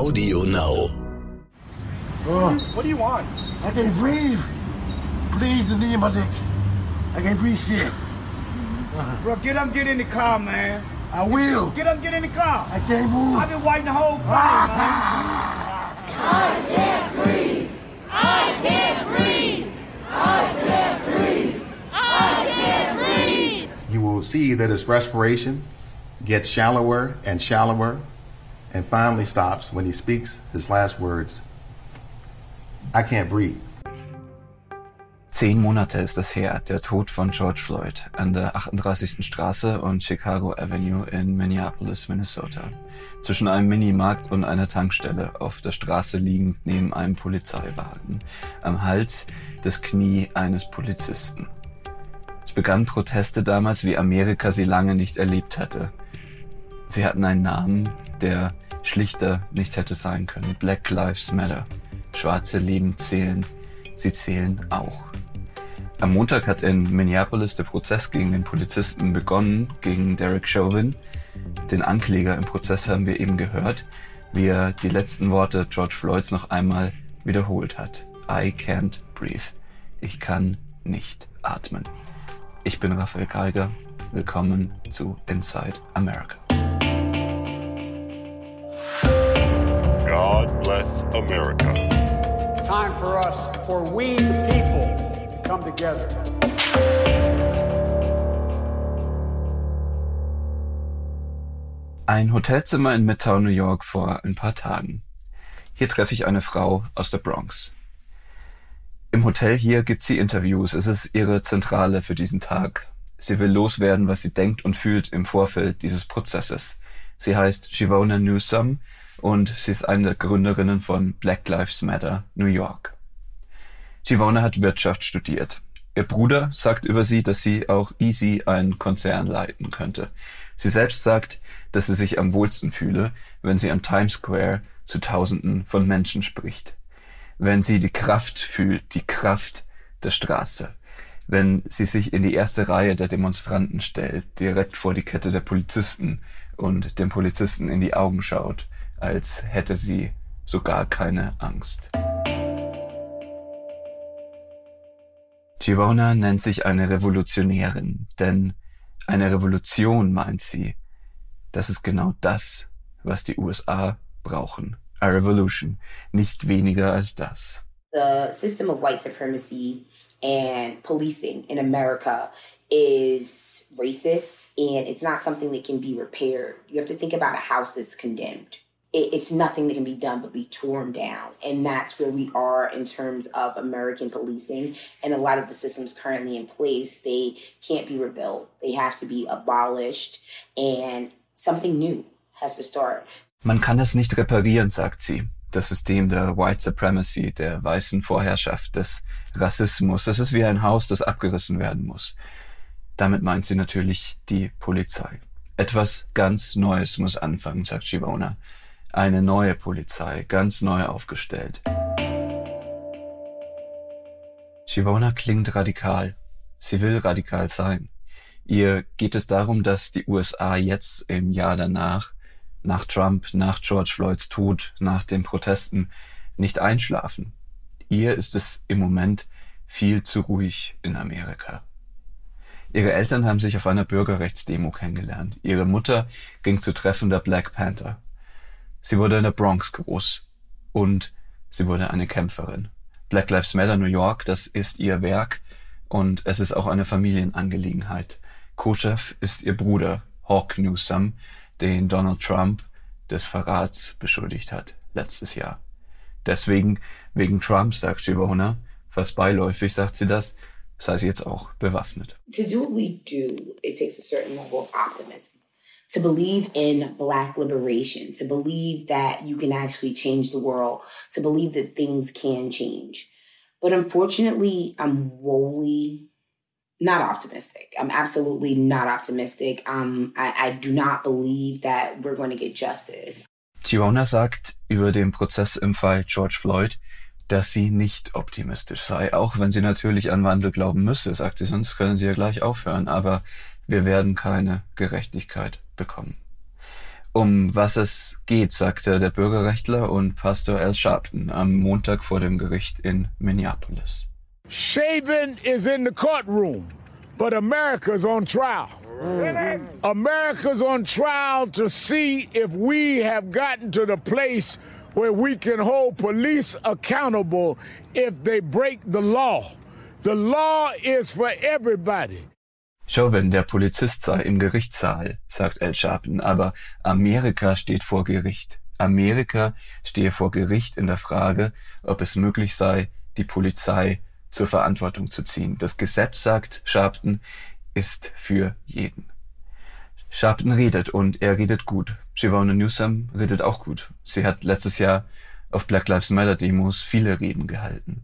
Audio Now. Oh, What do you want? I can't breathe. Please, the knee of my dick. I can't breathe shit. Uh-huh. Bro, get up, get in the car, man. I will. Get up, get in the car. I can't move. I've been waiting the whole time, ah. man. I can't breathe. I can't breathe. I can't breathe. I can't breathe. You will see that his respiration gets shallower and shallower and finally stops when he speaks his last words I can't breathe. Zehn Monate ist es her, der Tod von George Floyd an der 38. Straße und Chicago Avenue in Minneapolis, Minnesota. Zwischen einem Minimarkt und einer Tankstelle auf der Straße liegend neben einem Polizeiwagen. Am Hals das Knie eines Polizisten. Es begannen Proteste damals, wie Amerika sie lange nicht erlebt hatte. Sie hatten einen Namen, der schlichter nicht hätte sein können. Black Lives Matter. Schwarze Leben zählen. Sie zählen auch. Am Montag hat in Minneapolis der Prozess gegen den Polizisten begonnen, gegen Derek Chauvin. Den Ankläger im Prozess haben wir eben gehört, wie er die letzten Worte George Floyds noch einmal wiederholt hat. I can't breathe. Ich kann nicht atmen. Ich bin Raphael Geiger. Willkommen zu Inside America. God bless America. time for us, for we the people, to come together. Ein Hotelzimmer in Midtown, New York vor ein paar Tagen. Hier treffe ich eine Frau aus der Bronx. Im Hotel hier gibt sie Interviews. Es ist ihre Zentrale für diesen Tag. Sie will loswerden, was sie denkt und fühlt im Vorfeld dieses Prozesses. Sie heißt Shivona Newsom und sie ist eine der Gründerinnen von Black Lives Matter New York. Shivona hat Wirtschaft studiert. Ihr Bruder sagt über sie, dass sie auch easy einen Konzern leiten könnte. Sie selbst sagt, dass sie sich am wohlsten fühle, wenn sie am Times Square zu Tausenden von Menschen spricht. Wenn sie die Kraft fühlt, die Kraft der Straße. Wenn sie sich in die erste Reihe der Demonstranten stellt, direkt vor die Kette der Polizisten und dem Polizisten in die Augen schaut, als hätte sie sogar keine Angst. Girona nennt sich eine Revolutionärin, denn eine Revolution, meint sie, das ist genau das, was die USA brauchen. A revolution, nicht weniger als das. the system of white supremacy and policing in America is racist and it's not something that can be repaired. You have to think about a house that's condemned. It's nothing that can be done but be torn down. And that's where we are in terms of American policing. And a lot of the systems currently in place, they can't be rebuilt. They have to be abolished and something new has to start. Man kann das nicht reparieren, sagt sie. Das System der White Supremacy, der weißen Vorherrschaft, des Rassismus. Es ist wie ein Haus, das abgerissen werden muss. Damit meint sie natürlich die Polizei. Etwas ganz Neues muss anfangen, sagt Shivona. Eine neue Polizei, ganz neu aufgestellt. Shivona klingt radikal. Sie will radikal sein. Ihr geht es darum, dass die USA jetzt im Jahr danach, nach Trump, nach George Floyds Tod, nach den Protesten, nicht einschlafen. Ihr ist es im Moment viel zu ruhig in Amerika. Ihre Eltern haben sich auf einer Bürgerrechtsdemo kennengelernt. Ihre Mutter ging zu Treffen der Black Panther. Sie wurde in der Bronx groß und sie wurde eine Kämpferin. Black Lives Matter New York, das ist ihr Werk und es ist auch eine Familienangelegenheit. Co-Chef ist ihr Bruder Hawk Newsom, den Donald Trump des Verrats beschuldigt hat letztes Jahr. Deswegen, wegen Trump, sagt Shivona, fast beiläufig sagt sie das, sei sie jetzt auch bewaffnet. to do what we do, it takes a certain level of optimism. To believe in Black liberation, to believe that you can actually change the world, to believe that things can change. But unfortunately, I'm woefully not optimistic. I'm absolutely not optimistic. Um, I, I do not believe that we're going to get justice. Giona sagt über den Prozess im Fall George Floyd, dass sie nicht optimistisch sei, auch wenn sie natürlich an Wandel glauben müsse, sagt sie, sonst können sie ja gleich aufhören, aber wir werden keine Gerechtigkeit bekommen. Um was es geht, sagte der Bürgerrechtler und Pastor Al Sharpton am Montag vor dem Gericht in Minneapolis. Shaven is in the courtroom, but America's on trial. America's on trial to see if we have gotten to the place where we can hold police accountable if they break the law. The law is for everybody. Chauvin, der Polizist sei im Gerichtssaal, sagt Al Sharpton, aber Amerika steht vor Gericht. Amerika stehe vor Gericht in der Frage, ob es möglich sei, die Polizei zur Verantwortung zu ziehen. Das Gesetz, sagt Sharpton, ist für jeden. Sharpton redet und er redet gut. Shivona Newsom redet auch gut. Sie hat letztes Jahr auf Black Lives Matter Demos viele Reden gehalten.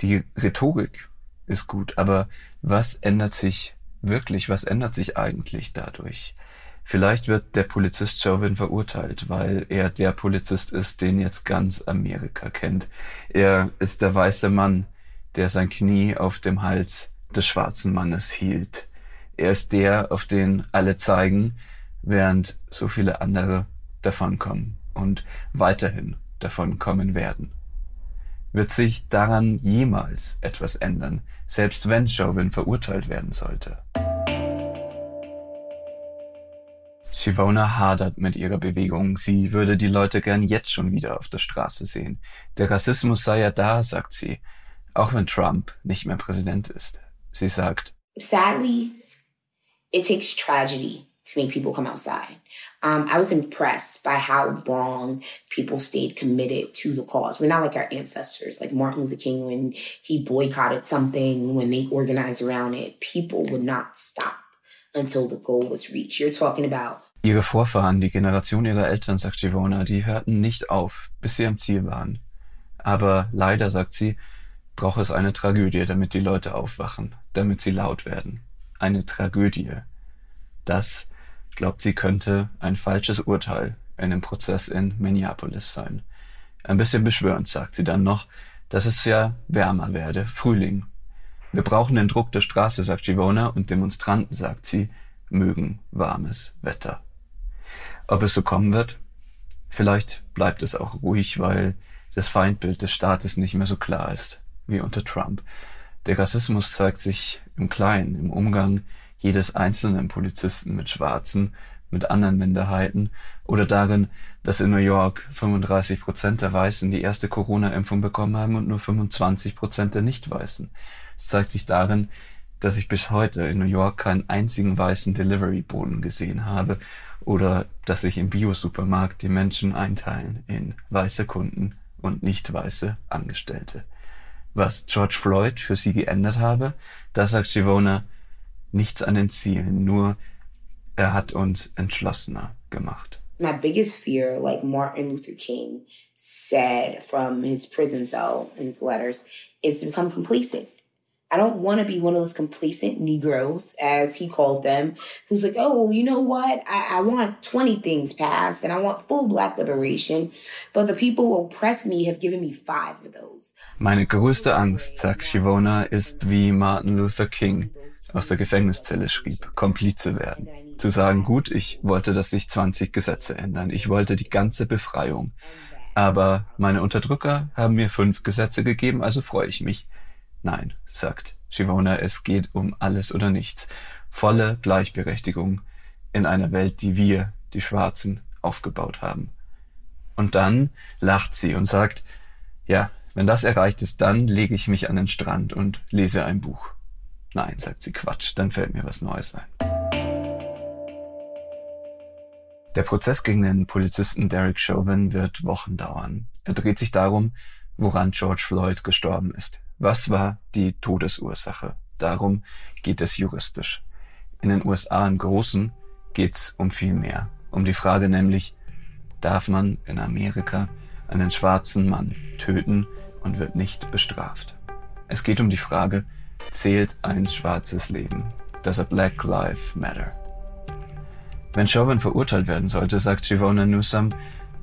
Die Rhetorik ist gut, aber was ändert sich wirklich? Was ändert sich eigentlich dadurch? Vielleicht wird der Polizist Chauvin verurteilt, weil er der Polizist ist, den jetzt ganz Amerika kennt. Er ist der weiße Mann, der sein Knie auf dem Hals des schwarzen Mannes hielt. Er ist der, auf den alle zeigen, während so viele andere davonkommen und weiterhin davonkommen werden. Wird sich daran jemals etwas ändern, selbst wenn Chauvin verurteilt werden sollte? Shivona hadert mit ihrer Bewegung. Sie würde die Leute gern jetzt schon wieder auf der Straße sehen. Der Rassismus sei ja da, sagt sie, auch wenn Trump nicht mehr Präsident ist. Sie sagt, Sadly, it takes tragedy to make people come outside. Um, I was impressed by how long people stayed committed to the cause. We're not like our ancestors, like Martin Luther King, when he boycotted something, when they organized around it, people would not stop until the goal was reached. You're talking about Ihre Vorfahren, die Generation ihrer Eltern, sagt Givona, die hörten nicht auf, bis sie am Ziel waren. Aber leider, sagt sie, braucht es eine Tragödie, damit die Leute aufwachen, damit sie laut werden. Eine Tragödie. Das, glaubt sie, könnte ein falsches Urteil in dem Prozess in Minneapolis sein. Ein bisschen beschwörend sagt sie dann noch, dass es ja wärmer werde, Frühling. Wir brauchen den Druck der Straße, sagt Givona, und Demonstranten, sagt sie, mögen warmes Wetter. Ob es so kommen wird? Vielleicht bleibt es auch ruhig, weil das Feindbild des Staates nicht mehr so klar ist wie unter Trump. Der Rassismus zeigt sich im Kleinen, im Umgang jedes einzelnen Polizisten mit Schwarzen, mit anderen Minderheiten oder darin, dass in New York 35 Prozent der Weißen die erste Corona-Impfung bekommen haben und nur 25 Prozent der Nicht-Weißen. Es zeigt sich darin, dass ich bis heute in New York keinen einzigen weißen Delivery-Boden gesehen habe oder dass sich im Biosupermarkt die Menschen einteilen in weiße Kunden und nicht weiße Angestellte. Was George Floyd für sie geändert habe, da sagt Shivona nichts an den Zielen, nur er hat uns entschlossener gemacht. my biggest fear, like Martin Luther King said from his prison cell in his letters, is to become complacent. I don't want to be one of those complacent Negroes, as he called them, who's like, oh, you know what? I, I want 20 things passed and I want full black liberation, but the people who oppress me have given me five of those. Meine größte Angst, sagt Shivona, ist wie Martin Luther King aus der Gefängniszelle schrieb, Komplize werden. Zu sagen, gut, ich wollte, dass sich 20 Gesetze ändern. Ich wollte die ganze Befreiung. Aber meine Unterdrücker haben mir fünf Gesetze gegeben, also freue ich mich. Nein, sagt Shivona, es geht um alles oder nichts. Volle Gleichberechtigung in einer Welt, die wir, die Schwarzen, aufgebaut haben. Und dann lacht sie und sagt, ja, wenn das erreicht ist, dann lege ich mich an den Strand und lese ein Buch. Nein, sagt sie, Quatsch, dann fällt mir was Neues ein. Der Prozess gegen den Polizisten Derek Chauvin wird Wochen dauern. Er dreht sich darum, woran George Floyd gestorben ist. Was war die Todesursache? Darum geht es juristisch. In den USA im Großen geht's um viel mehr. Um die Frage nämlich, darf man in Amerika einen schwarzen Mann töten und wird nicht bestraft? Es geht um die Frage, zählt ein schwarzes Leben? Does a black life matter? Wenn Chauvin verurteilt werden sollte, sagt Shivona Newsom,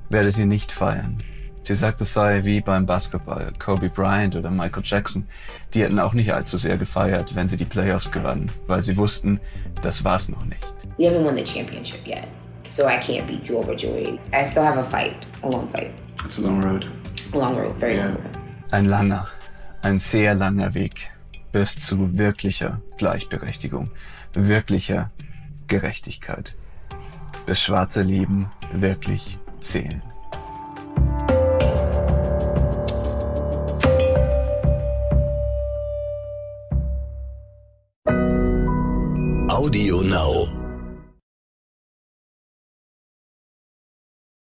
werde sie nicht feiern. Sie sagt, es sei wie beim Basketball, Kobe Bryant oder Michael Jackson. Die hätten auch nicht allzu sehr gefeiert, wenn sie die Playoffs gewannen, weil sie wussten, das war's noch nicht. We haven't won the championship yet. so I can't be too overjoyed. I still have a fight, a long fight, It's a long road. a long road, very Yeah. long road. Ein langer, ein sehr langer Weg bis zu wirklicher Gleichberechtigung, wirklicher Gerechtigkeit. Bis schwarze Leben wirklich zählen. you know.